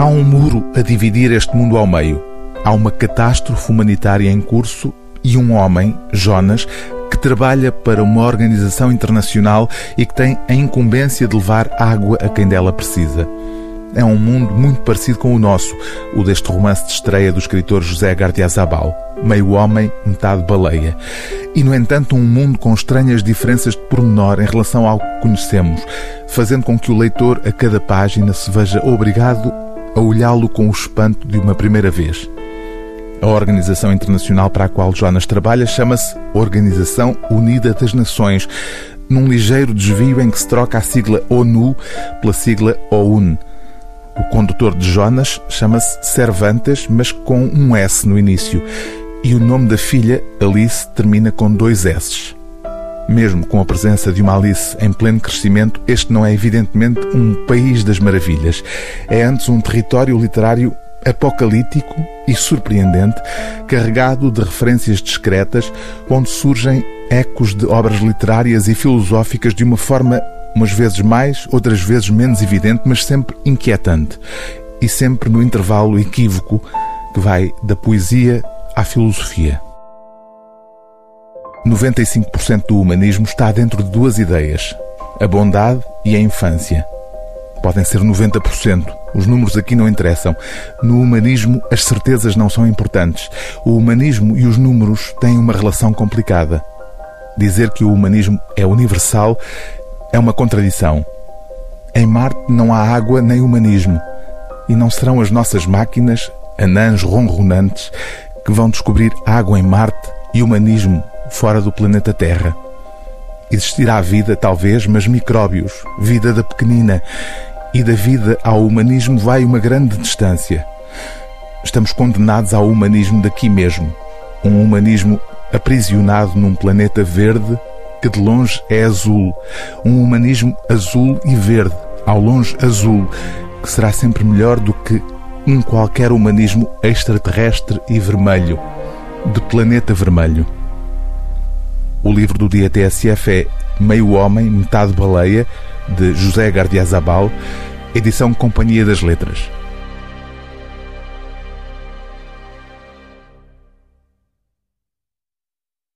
Há um muro a dividir este mundo ao meio. Há uma catástrofe humanitária em curso e um homem, Jonas, que trabalha para uma organização internacional e que tem a incumbência de levar água a quem dela precisa. É um mundo muito parecido com o nosso, o deste romance de estreia do escritor José Gardiazabal, meio homem, metade baleia. E, no entanto, um mundo com estranhas diferenças de pormenor em relação ao que conhecemos, fazendo com que o leitor, a cada página, se veja obrigado a olhá-lo com o espanto de uma primeira vez. A organização internacional para a qual Jonas trabalha chama-se Organização Unida das Nações, num ligeiro desvio em que se troca a sigla ONU pela sigla OUN. O condutor de Jonas chama-se Cervantes, mas com um S no início, e o nome da filha, Alice, termina com dois S. Mesmo com a presença de uma Alice em pleno crescimento, este não é evidentemente um país das maravilhas. É antes um território literário apocalíptico e surpreendente, carregado de referências discretas, onde surgem ecos de obras literárias e filosóficas de uma forma umas vezes mais, outras vezes menos evidente, mas sempre inquietante e sempre no intervalo equívoco que vai da poesia à filosofia. 95% do humanismo está dentro de duas ideias: a bondade e a infância. Podem ser 90%. Os números aqui não interessam. No humanismo, as certezas não são importantes. O humanismo e os números têm uma relação complicada. Dizer que o humanismo é universal é uma contradição. Em Marte não há água nem humanismo. E não serão as nossas máquinas, anãs ronronantes, que vão descobrir água em Marte e humanismo fora do planeta Terra. Existirá vida, talvez, mas micróbios, vida da pequenina. E da vida ao humanismo vai uma grande distância. Estamos condenados ao humanismo daqui mesmo. Um humanismo aprisionado num planeta verde que de longe é azul. Um humanismo azul e verde, ao longe azul, que será sempre melhor do que um qualquer humanismo extraterrestre e vermelho, de planeta vermelho. O livro do dia TSF é Meio Homem, Metade Baleia, de José Gardiazabal, edição Companhia das Letras.